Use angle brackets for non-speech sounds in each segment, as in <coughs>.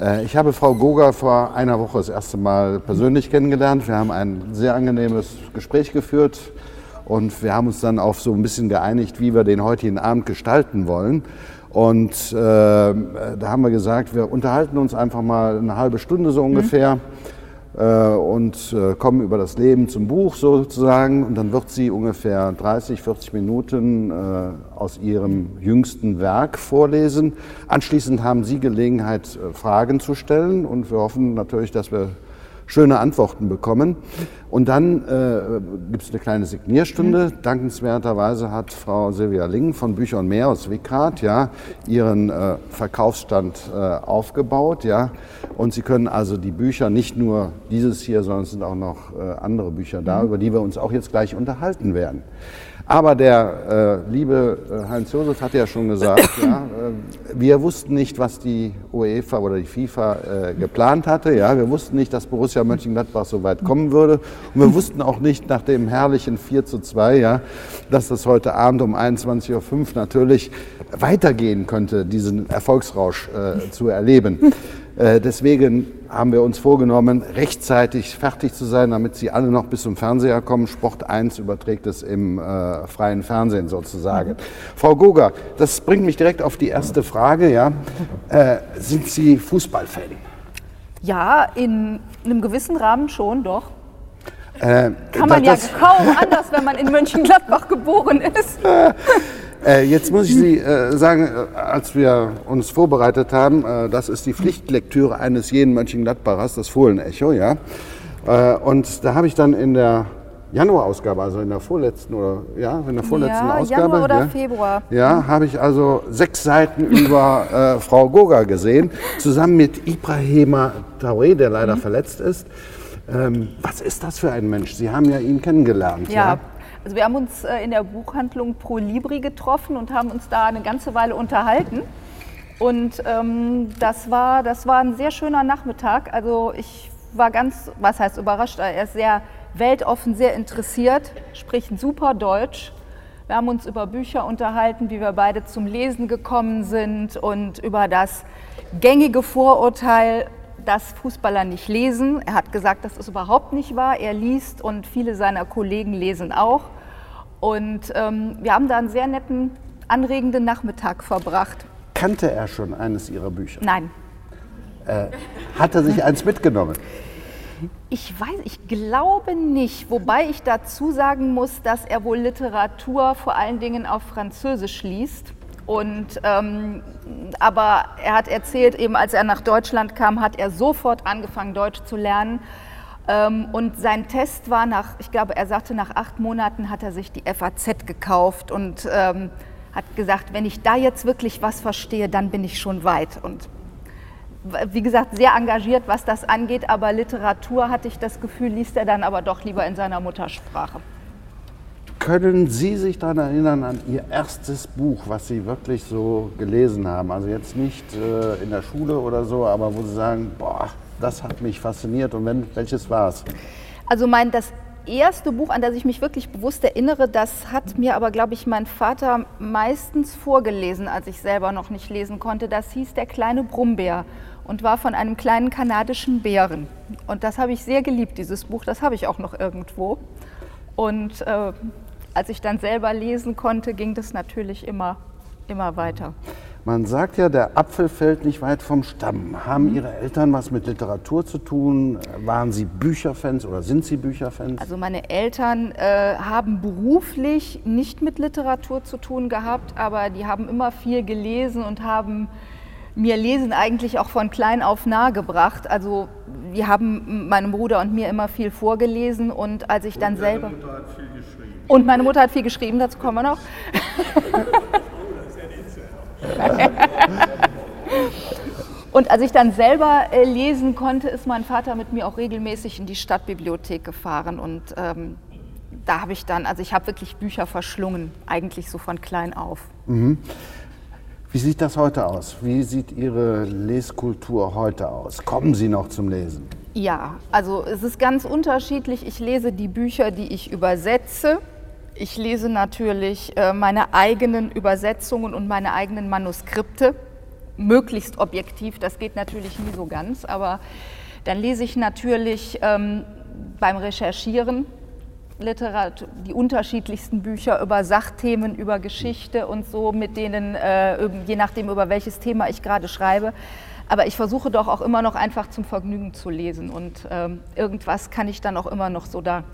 Äh, ich habe Frau Goga vor einer Woche das erste Mal persönlich kennengelernt. Wir haben ein sehr angenehmes Gespräch geführt und wir haben uns dann auf so ein bisschen geeinigt, wie wir den heutigen Abend gestalten wollen. Und äh, da haben wir gesagt, wir unterhalten uns einfach mal eine halbe Stunde so ungefähr. Mhm und äh, kommen über das Leben zum Buch sozusagen. Und dann wird sie ungefähr 30, 40 Minuten äh, aus ihrem jüngsten Werk vorlesen. Anschließend haben Sie Gelegenheit, Fragen zu stellen. Und wir hoffen natürlich, dass wir schöne Antworten bekommen. Und dann äh, gibt es eine kleine Signierstunde. Mhm. Dankenswerterweise hat Frau Silvia Ling von Bücher und Meer aus Wickhardt ja, ihren äh, Verkaufsstand äh, aufgebaut. Ja. Und Sie können also die Bücher, nicht nur dieses hier, sondern es sind auch noch äh, andere Bücher da, mhm. über die wir uns auch jetzt gleich unterhalten werden. Aber der äh, liebe äh, Heinz Josef hat ja schon gesagt, <coughs> ja, äh, wir wussten nicht, was die UEFA oder die FIFA äh, geplant hatte. Ja, wir wussten nicht, dass Borussia Mönchengladbach so weit kommen würde. Und wir wussten auch nicht nach dem herrlichen 4 zu 2, ja, dass das heute Abend um 21.05 Uhr natürlich weitergehen könnte, diesen Erfolgsrausch äh, zu erleben. <laughs> Äh, deswegen haben wir uns vorgenommen, rechtzeitig fertig zu sein, damit Sie alle noch bis zum Fernseher kommen. Sport 1 überträgt es im äh, freien Fernsehen sozusagen. Mhm. Frau Goga, das bringt mich direkt auf die erste Frage. Ja. Äh, sind Sie Fußballfan? Ja, in einem gewissen Rahmen schon, doch. Äh, Kann man ja kaum <laughs> anders, wenn man in Mönchengladbach geboren ist. Äh, jetzt muss ich Sie äh, sagen, äh, als wir uns vorbereitet haben, äh, das ist die Pflichtlektüre eines jeden Mönchengladbachers, das Fohlenecho, ja. Äh, und da habe ich dann in der Januarausgabe, also in der vorletzten oder ja, in der vorletzten ja, Ausgabe, Januar oder ja, Februar, ja, habe ich also sechs Seiten <laughs> über äh, Frau Goga gesehen, zusammen mit Ibrahima Traoré, der leider mhm. verletzt ist. Ähm, was ist das für ein Mensch? Sie haben ja ihn kennengelernt. Ja, ja? Also wir haben uns äh, in der Buchhandlung Pro Libri getroffen und haben uns da eine ganze Weile unterhalten. Und ähm, das, war, das war ein sehr schöner Nachmittag. Also ich war ganz, was heißt überrascht, er ist sehr weltoffen, sehr interessiert, spricht super Deutsch. Wir haben uns über Bücher unterhalten, wie wir beide zum Lesen gekommen sind und über das gängige Vorurteil, dass Fußballer nicht lesen. Er hat gesagt, das ist überhaupt nicht wahr. Er liest und viele seiner Kollegen lesen auch. Und ähm, wir haben da einen sehr netten, anregenden Nachmittag verbracht. Kannte er schon eines Ihrer Bücher? Nein. Äh, hat er sich eins mitgenommen? Ich weiß, ich glaube nicht. Wobei ich dazu sagen muss, dass er wohl Literatur vor allen Dingen auf Französisch liest. Und, ähm, aber er hat erzählt, eben als er nach Deutschland kam, hat er sofort angefangen, Deutsch zu lernen ähm, und sein Test war nach, ich glaube, er sagte, nach acht Monaten hat er sich die FAZ gekauft und ähm, hat gesagt, wenn ich da jetzt wirklich was verstehe, dann bin ich schon weit. Und wie gesagt, sehr engagiert, was das angeht, aber Literatur, hatte ich das Gefühl, liest er dann aber doch lieber in seiner Muttersprache. Können Sie sich daran erinnern an Ihr erstes Buch, was Sie wirklich so gelesen haben? Also jetzt nicht äh, in der Schule oder so, aber wo Sie sagen, boah, das hat mich fasziniert. Und wenn, welches war es? Also mein, das erste Buch, an das ich mich wirklich bewusst erinnere, das hat mir aber, glaube ich, mein Vater meistens vorgelesen, als ich selber noch nicht lesen konnte. Das hieß Der kleine Brummbär und war von einem kleinen kanadischen Bären. Und das habe ich sehr geliebt, dieses Buch. Das habe ich auch noch irgendwo. Und äh, als ich dann selber lesen konnte, ging das natürlich immer, immer weiter. Man sagt ja, der Apfel fällt nicht weit vom Stamm. Haben mhm. Ihre Eltern was mit Literatur zu tun? Waren Sie Bücherfans oder sind Sie Bücherfans? Also meine Eltern äh, haben beruflich nicht mit Literatur zu tun gehabt, aber die haben immer viel gelesen und haben mir Lesen eigentlich auch von klein auf nahegebracht. Also wir haben meinem Bruder und mir immer viel vorgelesen und als ich und dann selber... Mutter hat viel geschrieben. Und meine Mutter hat viel geschrieben, dazu kommen wir noch. <laughs> Und als ich dann selber äh, lesen konnte, ist mein Vater mit mir auch regelmäßig in die Stadtbibliothek gefahren. Und ähm, da habe ich dann, also ich habe wirklich Bücher verschlungen, eigentlich so von klein auf. Mhm. Wie sieht das heute aus? Wie sieht Ihre Leskultur heute aus? Kommen Sie noch zum Lesen? Ja, also es ist ganz unterschiedlich. Ich lese die Bücher, die ich übersetze. Ich lese natürlich äh, meine eigenen Übersetzungen und meine eigenen Manuskripte. möglichst objektiv. Das geht natürlich nie so ganz, aber dann lese ich natürlich ähm, beim Recherchieren Literatur, die unterschiedlichsten Bücher über Sachthemen, über Geschichte und so, mit denen, äh, je nachdem, über welches Thema ich gerade schreibe. Aber ich versuche doch auch immer noch einfach zum Vergnügen zu lesen und ähm, irgendwas kann ich dann auch immer noch so da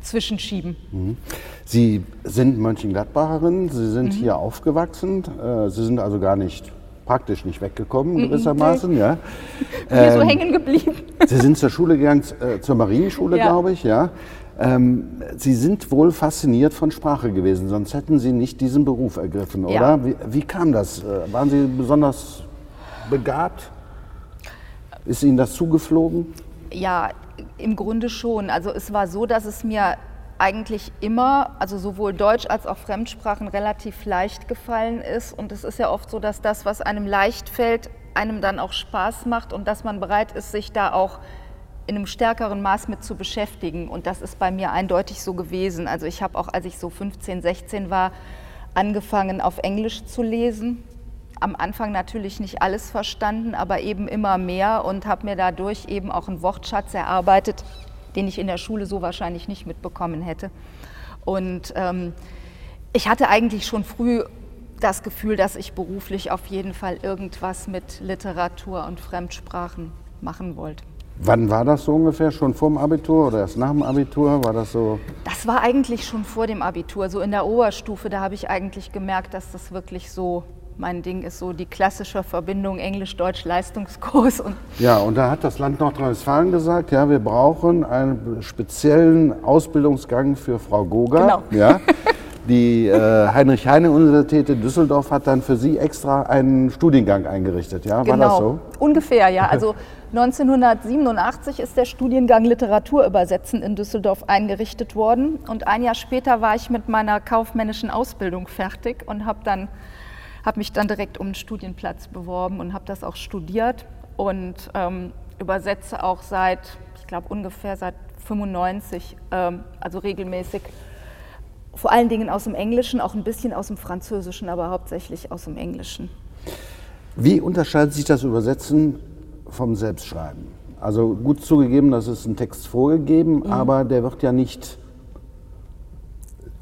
zwischenschieben. Mhm. Sie sind Mönchengladbacherin, Sie sind mhm. hier aufgewachsen, äh, Sie sind also gar nicht praktisch nicht weggekommen, mhm, gewissermaßen. Ja. <laughs> Bin ähm, so hängen geblieben. Sie sind zur Schule gegangen, äh, zur Marienschule, ja. glaube ich, ja. Ähm, Sie sind wohl fasziniert von Sprache gewesen, sonst hätten Sie nicht diesen Beruf ergriffen, oder? Ja. Wie, wie, kam das? Äh, waren Sie besonders begabt? Ist Ihnen das zugeflogen? Ja, im Grunde schon. Also es war so, dass es mir eigentlich immer, also sowohl Deutsch als auch Fremdsprachen relativ leicht gefallen ist. Und es ist ja oft so, dass das, was einem leicht fällt, einem dann auch Spaß macht und dass man bereit ist, sich da auch in einem stärkeren Maß mit zu beschäftigen. Und das ist bei mir eindeutig so gewesen. Also ich habe auch, als ich so 15, 16 war, angefangen auf Englisch zu lesen. Am Anfang natürlich nicht alles verstanden, aber eben immer mehr und habe mir dadurch eben auch einen Wortschatz erarbeitet, den ich in der Schule so wahrscheinlich nicht mitbekommen hätte. Und ähm, ich hatte eigentlich schon früh das Gefühl, dass ich beruflich auf jeden Fall irgendwas mit Literatur und Fremdsprachen machen wollte. Wann war das so ungefähr? Schon vor dem Abitur oder erst nach dem Abitur? War das so? Das war eigentlich schon vor dem Abitur. So in der Oberstufe, da habe ich eigentlich gemerkt, dass das wirklich so mein Ding ist, so die klassische Verbindung Englisch-Deutsch-Leistungskurs. ja, und da hat das Land Nordrhein-Westfalen gesagt, ja, wir brauchen einen speziellen Ausbildungsgang für Frau Goga. Genau. Ja. <laughs> Die äh, Heinrich-Heine-Universität in Düsseldorf hat dann für Sie extra einen Studiengang eingerichtet, ja? War genau. das so? Ungefähr, ja. <laughs> Also 1987 ist der Studiengang Literatur übersetzen in Düsseldorf eingerichtet worden. Und ein Jahr später war ich mit meiner kaufmännischen Ausbildung fertig und habe dann habe mich dann direkt um einen Studienplatz beworben und habe das auch studiert und ähm, übersetze auch seit, ich glaube ungefähr seit 95, ähm, also regelmäßig vor allen Dingen aus dem Englischen, auch ein bisschen aus dem Französischen, aber hauptsächlich aus dem Englischen. Wie unterscheidet sich das Übersetzen vom Selbstschreiben? Also gut zugegeben, das ist ein Text vorgegeben, mhm. aber der wird ja nicht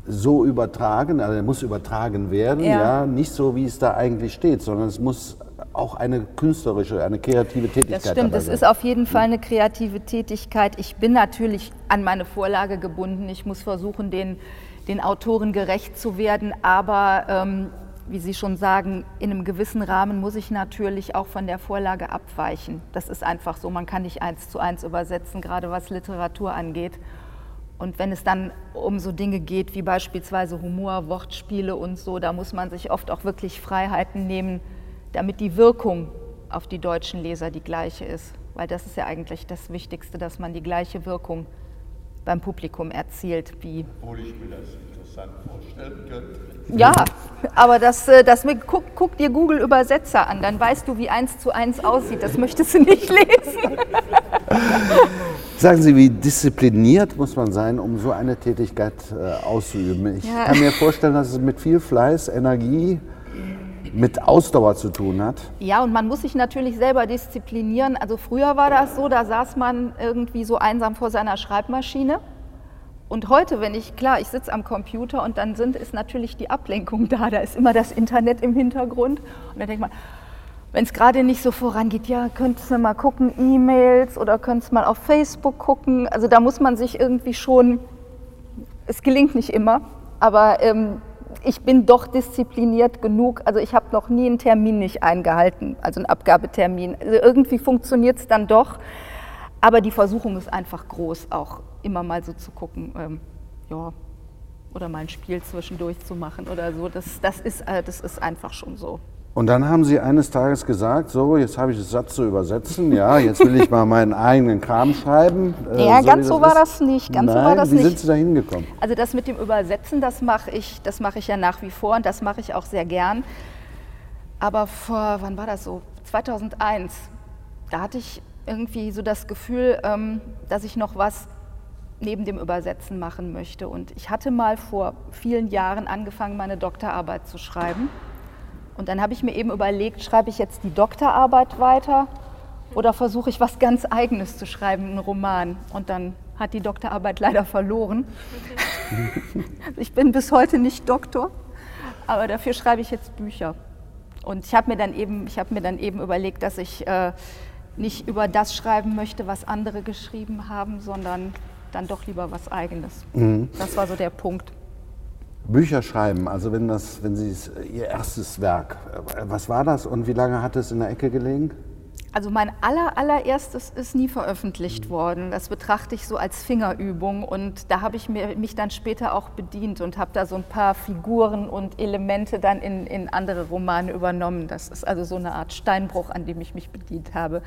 so übertragen, also er muss übertragen werden, ja. ja. nicht so wie es da eigentlich steht, sondern es muss auch eine künstlerische, eine kreative Tätigkeit Das stimmt, es ist auf jeden Fall eine kreative Tätigkeit. Ich bin natürlich an meine Vorlage gebunden. Ich muss versuchen, den den Autoren gerecht zu werden. Aber ähm, wie Sie schon sagen, in einem gewissen Rahmen muss ich natürlich auch von der Vorlage abweichen. Das ist einfach so. Man kann nicht eins zu eins übersetzen, gerade was Literatur angeht. Und wenn es dann um so Dinge geht wie beispielsweise Humor, Wortspiele und so, da muss man sich oft auch wirklich Freiheiten nehmen, damit die Wirkung auf die deutschen Leser die gleiche ist. Weil das ist ja eigentlich das Wichtigste, dass man die gleiche Wirkung hat beim Publikum erzielt. Wie Obwohl ich mir das interessant vorstellen könnte. Ja, aber das, äh, das guck, guck dir Google Übersetzer an, dann weißt du, wie eins zu eins aussieht. Das möchtest du nicht lesen. Sagen Sie, wie diszipliniert muss man sein, um so eine Tätigkeit äh, auszuüben? Ich ja. kann mir vorstellen, dass es mit viel Fleiß, Energie, mit Ausdauer zu tun hat. Ja, und man muss sich natürlich selber disziplinieren. Also früher war das so, da saß man irgendwie so einsam vor seiner Schreibmaschine. Und heute, wenn ich, klar, ich sitze am Computer und dann sind, ist natürlich die Ablenkung da. Da ist immer das Internet im Hintergrund. Und dann denkt man, wenn es gerade nicht so vorangeht, ja, könntest du mal gucken, E-Mails oder könntest mal auf Facebook gucken. Also da muss man sich irgendwie schon, es gelingt nicht immer, aber ähm, ich bin doch diszipliniert genug. Also ich habe noch nie einen Termin nicht eingehalten, also einen Abgabetermin. Also irgendwie funktioniert es dann doch. Aber die Versuchung ist einfach groß, auch immer mal so zu gucken, ähm, ja, oder mal ein Spiel zwischendurch zu machen oder so. Das, das, ist, äh, das ist einfach schon so. Und dann haben Sie eines Tages gesagt, so, jetzt habe ich das Satz zu übersetzen, ja, jetzt will ich mal meinen eigenen Kram schreiben. Äh, ja, so ganz so war ist. das nicht. Ganz Nein, so war das wie nicht. sind Sie da hingekommen? Also das mit dem Übersetzen, das mache ich, das mache ich ja nach wie vor und das mache ich auch sehr gern. Aber vor, wann war das so? 2001, da hatte ich irgendwie so das Gefühl, ähm, dass ich noch was neben dem Übersetzen machen möchte. Und ich hatte mal vor vielen Jahren angefangen, meine Doktorarbeit zu schreiben Und dann habe ich mir eben überlegt, schreibe ich jetzt die Doktorarbeit weiter oder versuche ich was ganz Eigenes zu schreiben, einen Roman. Und dann hat die Doktorarbeit leider verloren. <laughs> ich bin bis heute nicht Doktor, aber dafür schreibe ich jetzt Bücher. Und ich habe mir, dann eben, hab mir dann eben überlegt, dass ich äh, nicht über das schreiben möchte, was andere geschrieben haben, sondern dann doch lieber was Eigenes. Mhm. Das war so der Punkt. Bücher schreiben, also wenn, das, wenn Sie Ihr erstes Werk, was war das und wie lange hat es in der Ecke gelegen? Also mein aller, allererstes ist nie veröffentlicht worden. Das betrachte ich so als Fingerübung und da habe ich mir, mich dann später auch bedient und habe da so ein paar Figuren und Elemente dann in, in andere Romane übernommen. Das ist also so eine Art Steinbruch, an dem ich mich bedient habe.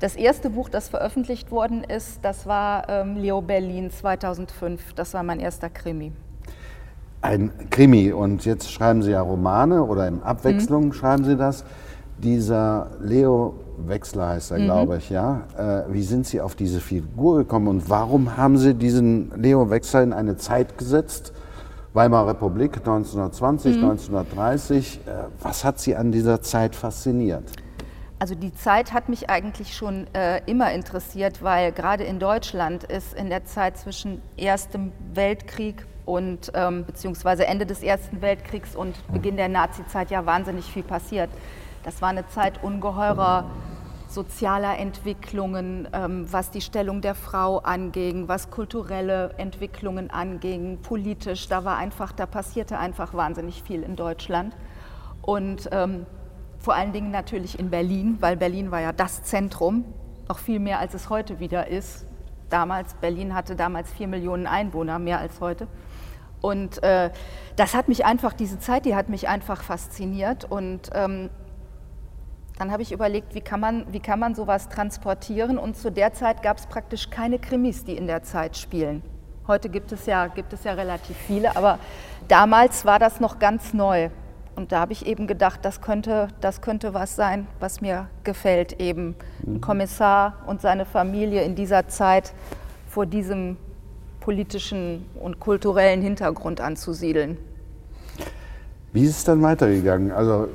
Das erste Buch, das veröffentlicht worden ist, das war ähm, Leo Berlin 2005. Das war mein erster Krimi. Ein Krimi und jetzt schreiben Sie ja Romane oder in Abwechslung mhm. schreiben Sie das. Dieser Leo Wechsler heißt er, mhm. glaube ich, ja. Äh, wie sind Sie auf diese Figur gekommen und warum haben Sie diesen Leo Wechsler in eine Zeit gesetzt? Weimarer Republik 1920, mhm. 1930. Äh, was hat Sie an dieser Zeit fasziniert? Also die Zeit hat mich eigentlich schon äh, immer interessiert, weil gerade in Deutschland ist in der Zeit zwischen Erstem Weltkrieg und ähm, beziehungsweise Ende des Ersten Weltkriegs und Beginn der Nazizeit ja wahnsinnig viel passiert. Das war eine Zeit ungeheurer sozialer Entwicklungen, ähm, was die Stellung der Frau anging, was kulturelle Entwicklungen anging, politisch. Da war einfach, da passierte einfach wahnsinnig viel in Deutschland. Und ähm, vor allen Dingen natürlich in Berlin, weil Berlin war ja das Zentrum, noch viel mehr als es heute wieder ist. Damals, Berlin hatte damals vier Millionen Einwohner, mehr als heute. Und äh, das hat mich einfach, diese Zeit, die hat mich einfach fasziniert. Und ähm, dann habe ich überlegt, wie kann, man, wie kann man sowas transportieren? Und zu der Zeit gab es praktisch keine Krimis, die in der Zeit spielen. Heute gibt es, ja, gibt es ja relativ viele, aber damals war das noch ganz neu. Und da habe ich eben gedacht, das könnte, das könnte was sein, was mir gefällt, eben ein mhm. Kommissar und seine Familie in dieser Zeit vor diesem politischen und kulturellen Hintergrund anzusiedeln. Wie ist es dann weitergegangen? Also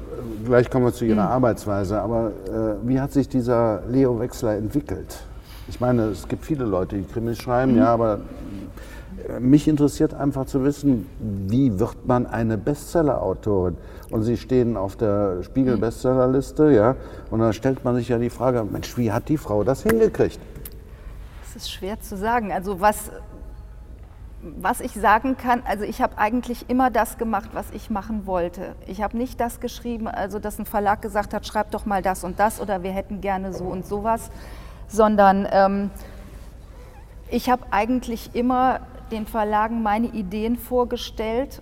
gleich kommen wir zu Ihrer mhm. Arbeitsweise, aber äh, wie hat sich dieser Leo Wechsler entwickelt? Ich meine, es gibt viele Leute, die Krimis schreiben, mhm. ja, aber äh, mich interessiert einfach zu wissen, wie wird man eine Bestseller-Autorin? Und Sie stehen auf der Spiegel-Bestsellerliste, ja, und dann stellt man sich ja die Frage, Mensch, wie hat die Frau das hingekriegt? Das ist schwer zu sagen. Also was was ich sagen kann, also ich habe eigentlich immer das gemacht, was ich machen wollte. Ich habe nicht das geschrieben, also dass ein Verlag gesagt hat, schreib doch mal das und das oder wir hätten gerne so und sowas, sondern ähm, ich habe eigentlich immer den Verlagen meine Ideen vorgestellt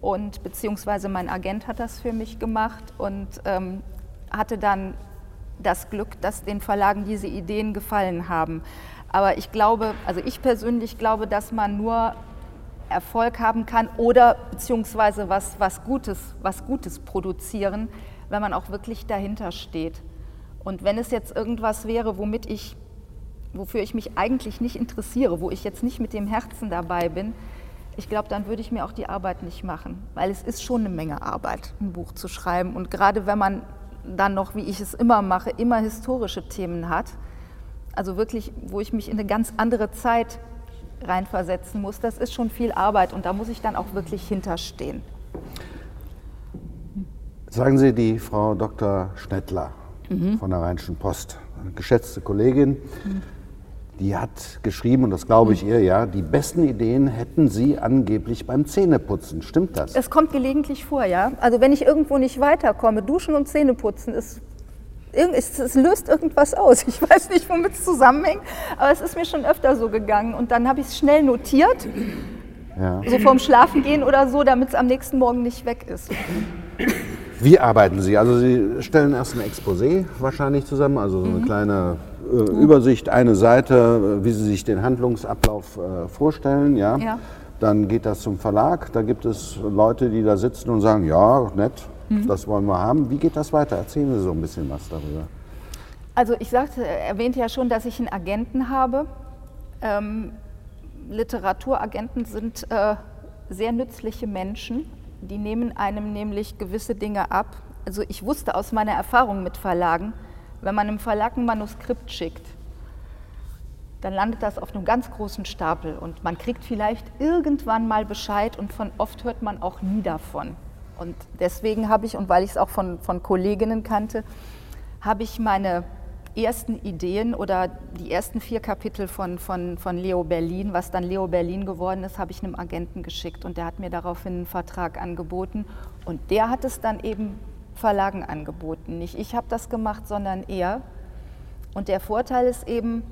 und beziehungsweise mein Agent hat das für mich gemacht und ähm, hatte dann das Glück, dass den Verlagen diese Ideen gefallen haben. Aber ich glaube, also ich persönlich glaube, dass man nur Erfolg haben kann oder beziehungsweise was, was, Gutes, was Gutes produzieren, wenn man auch wirklich dahinter steht. Und wenn es jetzt irgendwas wäre, womit ich, wofür ich mich eigentlich nicht interessiere, wo ich jetzt nicht mit dem Herzen dabei bin, ich glaube, dann würde ich mir auch die Arbeit nicht machen, weil es ist schon eine Menge Arbeit, ein Buch zu schreiben. Und gerade wenn man dann noch, wie ich es immer mache, immer historische Themen hat, also wirklich, wo ich mich in eine ganz andere Zeit reinversetzen muss, das ist schon viel Arbeit und da muss ich dann auch wirklich hinterstehen. Sagen Sie die Frau Dr. Schnettler mhm. von der Rheinischen Post, eine geschätzte Kollegin, mhm. die hat geschrieben, und das glaube ich mhm. ihr, ja, die besten Ideen hätten Sie angeblich beim Zähneputzen. Stimmt das? Es kommt gelegentlich vor, ja. Also wenn ich irgendwo nicht weiterkomme, duschen und Zähneputzen ist es, es, löst irgendwas aus. Ich weiß nicht, womit es zusammenhängt, aber es ist mir schon öfter so gegangen. Und dann habe ich es schnell notiert, ja. so vorm Schlafengehen oder so, damit es am nächsten Morgen nicht weg ist. Wie arbeiten Sie? Also Sie stellen erst ein Exposé wahrscheinlich zusammen, also so eine mhm. kleine äh, Übersicht, eine Seite, wie Sie sich den Handlungsablauf äh, vorstellen. Ja? ja. Dann geht das zum Verlag. Da gibt es Leute, die da sitzen und sagen, ja, nett, Mhm. Das wollen wir haben. Wie geht das weiter? Erzählen Sie so ein bisschen was darüber. Also ich sagte, erwähnte ja schon, dass ich einen Agenten habe. Ähm, Literaturagenten sind äh, sehr nützliche Menschen. Die nehmen einem nämlich gewisse Dinge ab, Also ich wusste aus meiner Erfahrung mit Verlagen, wenn man einem Verlag ein Manuskript schickt, dann landet das auf einem ganz großen Stapel und man kriegt vielleicht irgendwann mal Bescheid und von oft hört man auch nie davon. Und deswegen habe ich, und weil ich es auch von, von Kolleginnen kannte, habe ich meine ersten Ideen oder die ersten vier Kapitel von, von, von Leo Berlin, was dann Leo Berlin geworden ist, habe ich einem Agenten geschickt und der hat mir daraufhin einen Vertrag angeboten und der hat es dann eben Verlagen angeboten. Nicht ich habe das gemacht, sondern er. Und der Vorteil ist eben,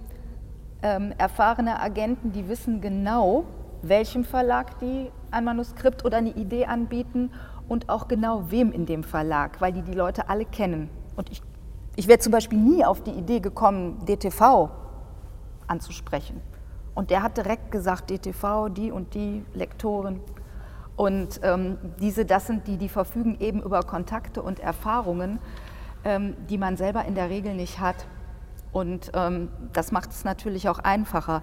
ähm, erfahrene Agenten, die wissen genau, welchem Verlag die ein Manuskript oder eine Idee anbieten und auch genau wem in dem Verlag, weil die die Leute alle kennen. Und ich, ich wäre zum Beispiel nie auf die Idee gekommen, DTV anzusprechen. Und der hat direkt gesagt, DTV, die und die Lektoren. Und ähm, diese, das sind die, die verfügen eben über Kontakte und Erfahrungen, ähm, die man selber in der Regel nicht hat. Und ähm, das macht es natürlich auch einfacher.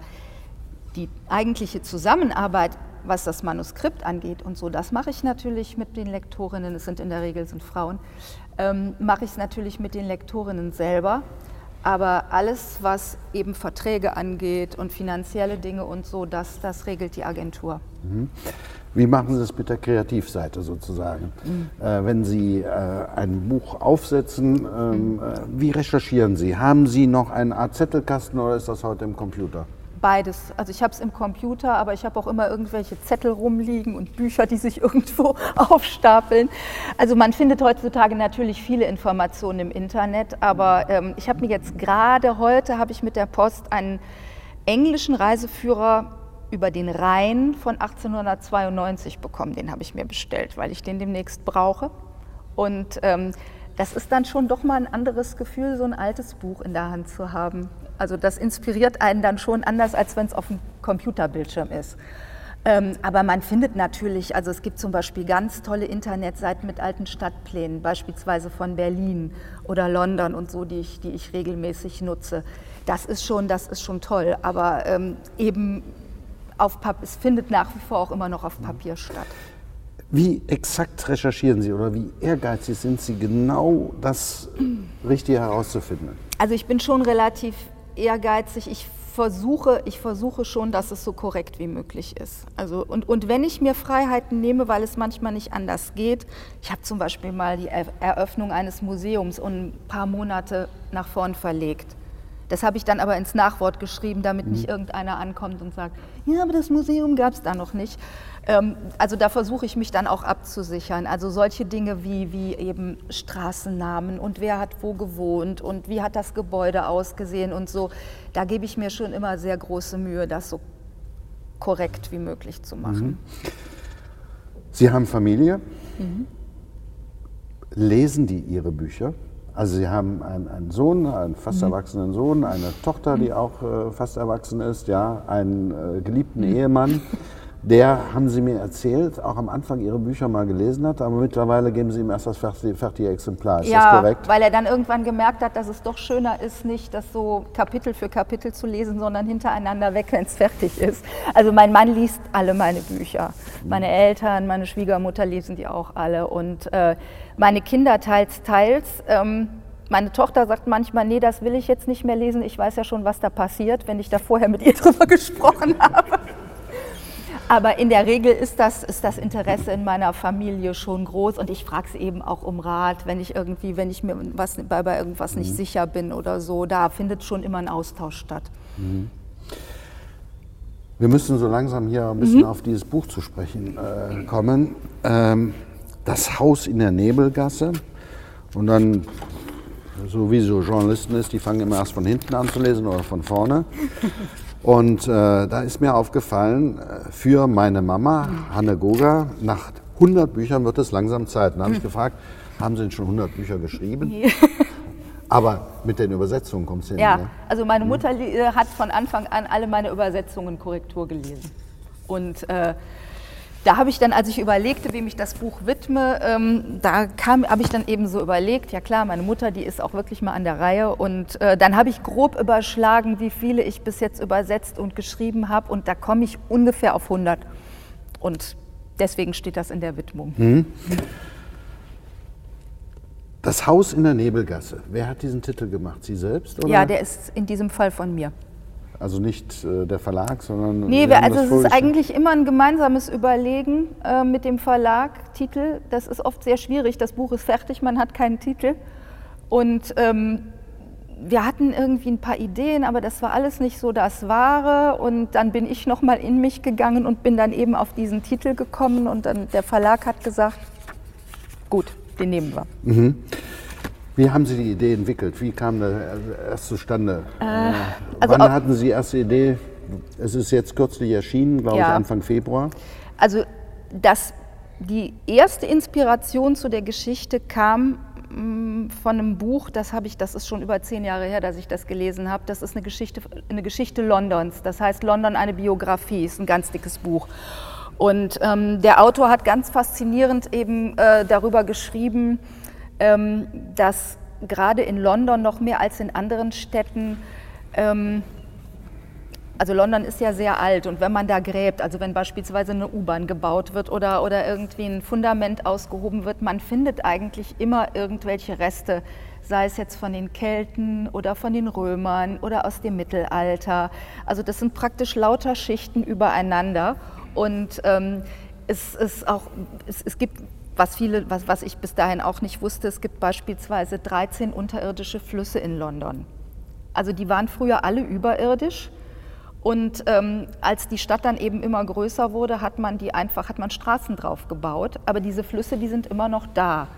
Die eigentliche Zusammenarbeit, was das Manuskript angeht und so, das mache ich natürlich mit den Lektorinnen, es sind in der Regel sind Frauen, ähm, mache ich es natürlich mit den Lektorinnen selber. Aber alles, was eben Verträge angeht und finanzielle Dinge und so, das, das regelt die Agentur. Mhm. Wie machen Sie es mit der Kreativseite sozusagen? Mhm. Äh, wenn Sie äh, ein Buch aufsetzen, ähm, mhm. äh, wie recherchieren Sie? Haben Sie noch eine Art Zettelkasten oder ist das heute im Computer? Beides. Also ich habe es im Computer, aber ich habe auch immer irgendwelche Zettel rumliegen und Bücher, die sich <laughs> irgendwo aufstapeln. Also man findet heutzutage natürlich viele Informationen im Internet, aber ähm, ich habe mir jetzt gerade heute, habe ich mit der Post einen englischen Reiseführer über den Rhein von 1892 bekommen. Den habe ich mir bestellt, weil ich den demnächst brauche. Und ähm, das ist dann schon doch mal ein anderes Gefühl, so ein altes Buch in der Hand zu haben. Also das inspiriert einen dann schon anders, als wenn es auf dem Computerbildschirm ist. Ähm, aber man findet natürlich, also es gibt zum Beispiel ganz tolle Internetseiten mit alten Stadtplänen, beispielsweise von Berlin oder London und so, die ich, die ich regelmäßig nutze. Das ist schon, das ist schon toll. Aber ähm, eben auf Papier, es findet nach wie vor auch immer noch auf Papier statt. Wie exakt recherchieren Sie oder wie ehrgeizig sind Sie, genau das Richtige herauszufinden? Also ich bin schon relativ ehrgeizig. Ich versuche, ich versuche schon, dass es so korrekt wie möglich ist. Also, und, und wenn ich mir Freiheiten nehme, weil es manchmal nicht anders geht, ich habe zum Beispiel mal die Eröffnung eines Museums um ein paar Monate nach vorn verlegt. Das habe ich dann aber ins Nachwort geschrieben, damit nicht mhm. irgendeiner ankommt und sagt, ja, aber das Museum gab es da noch nicht. Ähm, also da versuche ich mich dann auch abzusichern. Also solche Dinge wie, wie eben Straßennamen und wer hat wo gewohnt und wie hat das Gebäude ausgesehen und so, da gebe ich mir schon immer sehr große Mühe, das so korrekt wie möglich zu machen. Mhm. Sie haben Familie. Mhm. Lesen die Ihre Bücher? Also Sie haben einen, einen Sohn, einen fast mhm. erwachsenen Sohn, eine Tochter, die auch äh, fast erwachsen ist, ja, einen äh, geliebten mhm. Ehemann. <laughs> Der, haben Sie mir erzählt, auch am Anfang Ihre Bücher mal gelesen hat, aber mittlerweile geben Sie ihm erst das fertige, fertige Exemplar. Ist ja, das korrekt? weil er dann irgendwann gemerkt hat, dass es doch schöner ist, nicht das so Kapitel für Kapitel zu lesen, sondern hintereinander weg, wenn es fertig ist. Also mein Mann liest alle meine Bücher. Meine Eltern, meine Schwiegermutter lesen die auch alle und äh, meine Kinder teils, teils. Ähm, meine Tochter sagt manchmal, nee, das will ich jetzt nicht mehr lesen, ich weiß ja schon, was da passiert, wenn ich da vorher mit ihr <laughs> drüber gesprochen habe. Aber in der Regel ist das, ist das Interesse in meiner Familie schon groß und ich frage sie eben auch um Rat, wenn ich irgendwie, wenn ich mir was, bei, bei irgendwas nicht mhm. sicher bin oder so. Da findet schon immer ein Austausch statt. Mhm. Wir müssen so langsam hier ein bisschen mhm. auf dieses Buch zu sprechen äh, kommen. Ähm, das Haus in der Nebelgasse. Und dann, so wie so Journalisten ist, die fangen immer erst von hinten an zu lesen oder von vorne. <laughs> Und äh, da ist mir aufgefallen, äh, für meine Mama, Hanne Goga, nach 100 Büchern wird es langsam Zeit. Dann habe ich gefragt, haben Sie denn schon 100 Bücher geschrieben? <laughs> Aber mit den Übersetzungen kommt es hin. Ja, ne? also meine Mutter äh, hat von Anfang an alle meine Übersetzungen Korrektur gelesen. Und äh, da habe ich dann, als ich überlegte, wem ich das Buch widme, ähm, da habe ich dann eben so überlegt, ja klar, meine Mutter, die ist auch wirklich mal an der Reihe. Und äh, dann habe ich grob überschlagen, wie viele ich bis jetzt übersetzt und geschrieben habe. Und da komme ich ungefähr auf 100. Und deswegen steht das in der Widmung. Mhm. Das Haus in der Nebelgasse. Wer hat diesen Titel gemacht? Sie selbst? Oder? Ja, der ist in diesem Fall von mir. Also nicht äh, der Verlag, sondern. Nee, wir, also es ist eigentlich immer ein gemeinsames Überlegen äh, mit dem Verlag. Titel, das ist oft sehr schwierig. Das Buch ist fertig, man hat keinen Titel. Und ähm, wir hatten irgendwie ein paar Ideen, aber das war alles nicht so das Wahre. Und dann bin ich nochmal in mich gegangen und bin dann eben auf diesen Titel gekommen. Und dann der Verlag hat gesagt, gut, den nehmen wir. Mhm. Wie haben Sie die Idee entwickelt? Wie kam das erst zustande? Äh, also Wann hatten Sie die erste Idee? Es ist jetzt kürzlich erschienen, glaube ja. ich, Anfang Februar. Also das, die erste Inspiration zu der Geschichte kam mm, von einem Buch, das habe ich, das ist schon über zehn Jahre her, dass ich das gelesen habe. Das ist eine Geschichte, eine Geschichte Londons. Das heißt London eine Biografie, ist ein ganz dickes Buch. Und ähm, der Autor hat ganz faszinierend eben äh, darüber geschrieben, ähm, dass gerade in London noch mehr als in anderen Städten, ähm, also London ist ja sehr alt und wenn man da gräbt, also wenn beispielsweise eine U-Bahn gebaut wird oder, oder irgendwie ein Fundament ausgehoben wird, man findet eigentlich immer irgendwelche Reste, sei es jetzt von den Kelten oder von den Römern oder aus dem Mittelalter. Also das sind praktisch lauter Schichten übereinander und ähm, es, ist auch, es, es gibt was, viele, was, was ich bis dahin auch nicht wusste, es gibt beispielsweise 13 unterirdische Flüsse in London. Also die waren früher alle überirdisch. Und ähm, als die Stadt dann eben immer größer wurde, hat man die einfach, hat man Straßen drauf gebaut. Aber diese Flüsse, die sind immer noch da.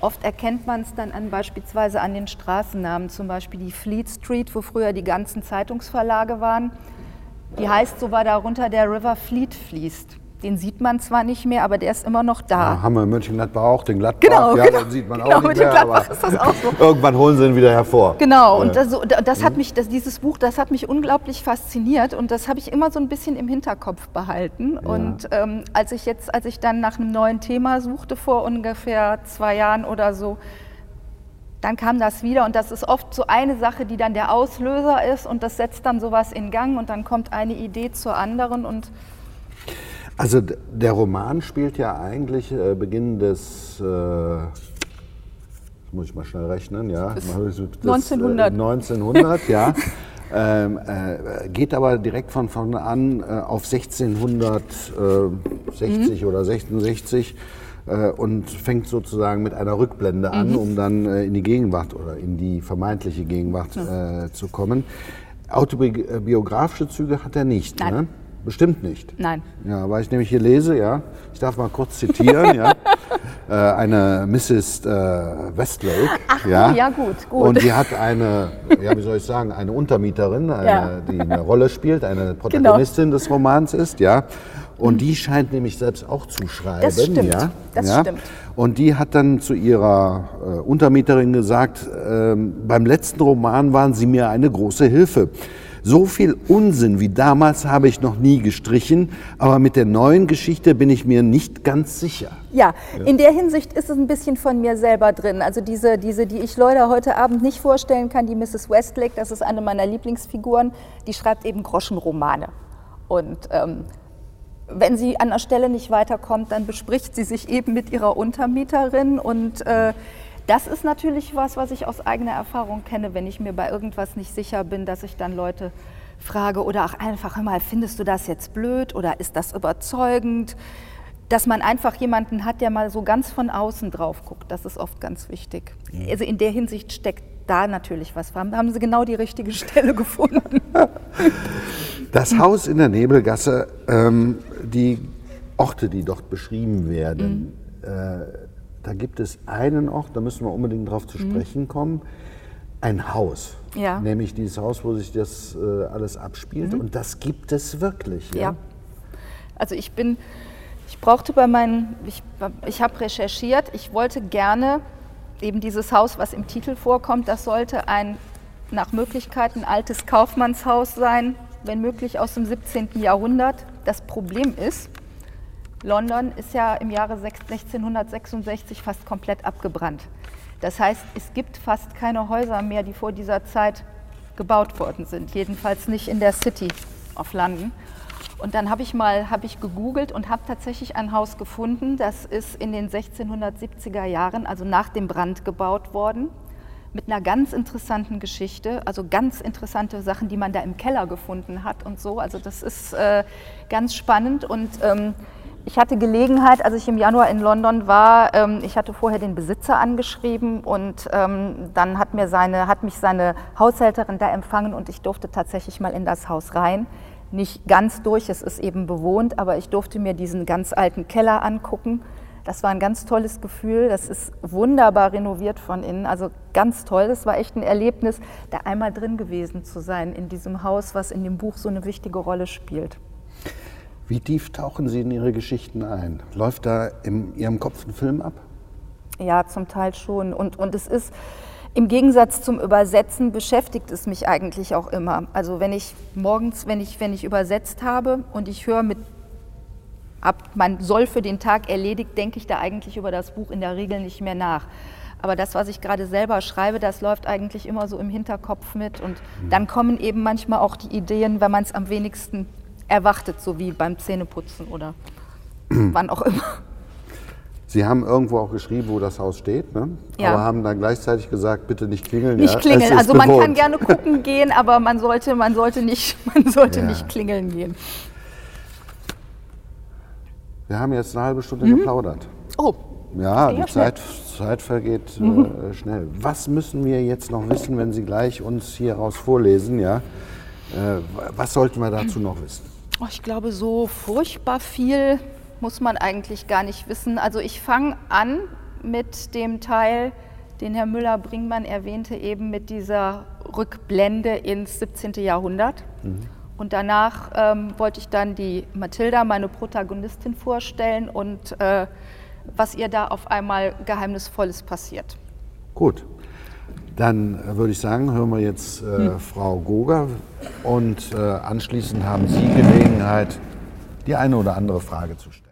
Oft erkennt man es dann an, beispielsweise an den Straßennamen, zum Beispiel die Fleet Street, wo früher die ganzen Zeitungsverlage waren. Die heißt so, weil darunter der River Fleet fließt. Den sieht man zwar nicht mehr, aber der ist immer noch da. Ja, haben wir in Mönchengladbach auch, den Gladbach. Genau, ja, genau, den sieht man genau, auch nicht mehr, Gladbach ist das auch so. <laughs> Irgendwann holen sie ihn wieder hervor. Genau, und das, das hat mich, das, dieses Buch, das hat mich unglaublich fasziniert und das habe ich immer so ein bisschen im Hinterkopf behalten. Ja. Und ähm, als ich jetzt, als ich dann nach einem neuen Thema suchte vor ungefähr zwei Jahren oder so, dann kam das wieder und das ist oft so eine Sache, die dann der Auslöser ist und das setzt dann sowas in Gang und dann kommt eine Idee zur anderen und also der Roman spielt ja eigentlich äh, Beginn des, äh, muss ich mal schnell rechnen, ja, des 1900. Äh, 1900, ja. <laughs> Ähm, äh, geht aber direkt von vorne an äh, auf 1660 mhm. oder 1660 äh, und fängt sozusagen mit einer Rückblende an, mhm. um dann äh, in die Gegenwart oder in die vermeintliche Gegenwart mhm. zu kommen. Autobiografische Züge hat er nicht. Nein. Ne? Bestimmt nicht. Nein. Ja, weil ich nämlich hier lese, ja, ich darf mal kurz zitieren, ja, <laughs> äh, eine Mrs. Äh, Westlake. Ach, ja, ja, gut, gut. Und die hat eine, ja, wie soll ich sagen, eine Untermieterin, eine, ja. die eine Rolle spielt, eine Protagonistin genau. des Romans ist, ja. Und die scheint nämlich selbst auch zu schreiben. Das stimmt. Ja? Das ja? stimmt. Und die hat dann zu ihrer äh, Untermieterin gesagt, äh, beim letzten Roman waren sie mir eine große Hilfe. So viel Unsinn wie damals habe ich noch nie gestrichen, aber mit der neuen Geschichte bin ich mir nicht ganz sicher. Ja, ja. in der Hinsicht ist es ein bisschen von mir selber drin. Also diese, diese, die ich Leute heute Abend nicht vorstellen kann, die Mrs. Westlake, das ist eine meiner Lieblingsfiguren, die schreibt eben Groschenromane. Und ähm, wenn sie an der Stelle nicht weiterkommt, dann bespricht sie sich eben mit ihrer Untermieterin und äh, das ist natürlich was, was ich aus eigener Erfahrung kenne, wenn ich mir bei irgendwas nicht sicher bin, dass ich dann Leute frage oder auch einfach mal, findest du das jetzt blöd oder ist das überzeugend? Dass man einfach jemanden hat, der mal so ganz von außen drauf guckt, das ist oft ganz wichtig. Also in der Hinsicht steckt da natürlich was. Haben, haben Sie genau die richtige <laughs> Stelle gefunden. Das Haus in der Nebelgasse, ähm, die Orte, die dort beschrieben werden, mhm. äh, da gibt es einen Ort, da müssen wir unbedingt darauf zu mhm. sprechen kommen, ein Haus. Ja. Nämlich dieses Haus, wo sich das äh, alles abspielt. Mhm. Und das gibt es wirklich. Ja. ja. Also ich bin, ich brauchte bei meinen, ich, ich habe recherchiert, ich wollte gerne eben dieses Haus, was im Titel vorkommt, das sollte ein nach Möglichkeit ein altes Kaufmannshaus sein, wenn möglich aus dem 17. Jahrhundert. Das Problem ist, London ist ja im Jahre 1666 fast komplett abgebrannt. Das heißt, es gibt fast keine Häuser mehr, die vor dieser Zeit gebaut worden sind, jedenfalls nicht in der City of London. Und dann habe ich mal hab ich gegoogelt und habe tatsächlich ein Haus gefunden, das ist in den 1670er Jahren, also nach dem Brand gebaut worden, mit einer ganz interessanten Geschichte, also ganz interessante Sachen, die man da im Keller gefunden hat und so. Also das ist äh, ganz spannend und ähm, ich hatte Gelegenheit, als ich im Januar in London war, ähm, ich hatte vorher den Besitzer angeschrieben und ähm, dann hat, mir seine, hat mich seine Haushälterin da empfangen und ich durfte tatsächlich mal in das Haus rein. Nicht ganz durch, es ist eben bewohnt, aber ich durfte mir diesen ganz alten Keller angucken. Das war ein ganz tolles Gefühl. Das ist wunderbar renoviert von innen. Also ganz toll. Das war echt ein Erlebnis, da einmal drin gewesen zu sein in diesem Haus, was in dem Buch so eine wichtige Rolle spielt. Wie tief tauchen Sie in Ihre Geschichten ein? Läuft da in Ihrem Kopf ein Film ab? Ja, zum Teil schon. Und, und es ist im Gegensatz zum Übersetzen beschäftigt es mich eigentlich auch immer. Also wenn ich morgens, wenn ich, wenn ich übersetzt habe und ich höre mit ab, man soll für den Tag erledigt, denke ich da eigentlich über das Buch in der Regel nicht mehr nach. Aber das, was ich gerade selber schreibe, das läuft eigentlich immer so im Hinterkopf mit. Und dann kommen eben manchmal auch die Ideen, wenn man es am wenigsten erwartet, so wie beim Zähneputzen oder wann auch immer. Sie haben irgendwo auch geschrieben, wo das Haus steht, ne? Ja. aber haben dann gleichzeitig gesagt, bitte nicht klingeln. Nicht ja, klingeln. Also man bewohnt. kann gerne gucken <laughs> gehen, aber man sollte, man sollte, nicht, <laughs> man sollte Ja. nicht klingeln gehen. Wir haben jetzt eine halbe Stunde Mhm. geplaudert. Oh, Ja, die. Zeit, Zeit vergeht Mhm. äh, schnell. Was müssen wir jetzt noch wissen, wenn Sie gleich uns hier raus vorlesen? Ja? Äh, was sollten wir dazu noch wissen? Oh, ich glaube, so furchtbar viel muss man eigentlich gar nicht wissen. Also ich fange an mit dem Teil, den Herr Müller-Bringmann erwähnte, eben mit dieser Rückblende ins 17. Jahrhundert. Und danach ähm, wollte ich dann die Mathilda, meine Protagonistin, vorstellen und äh, was ihr da auf einmal Geheimnisvolles passiert. Gut, dann würde ich sagen, hören wir jetzt äh, Frau Goger und äh, anschließend haben Sie Gelegenheit, die eine oder andere Frage zu stellen.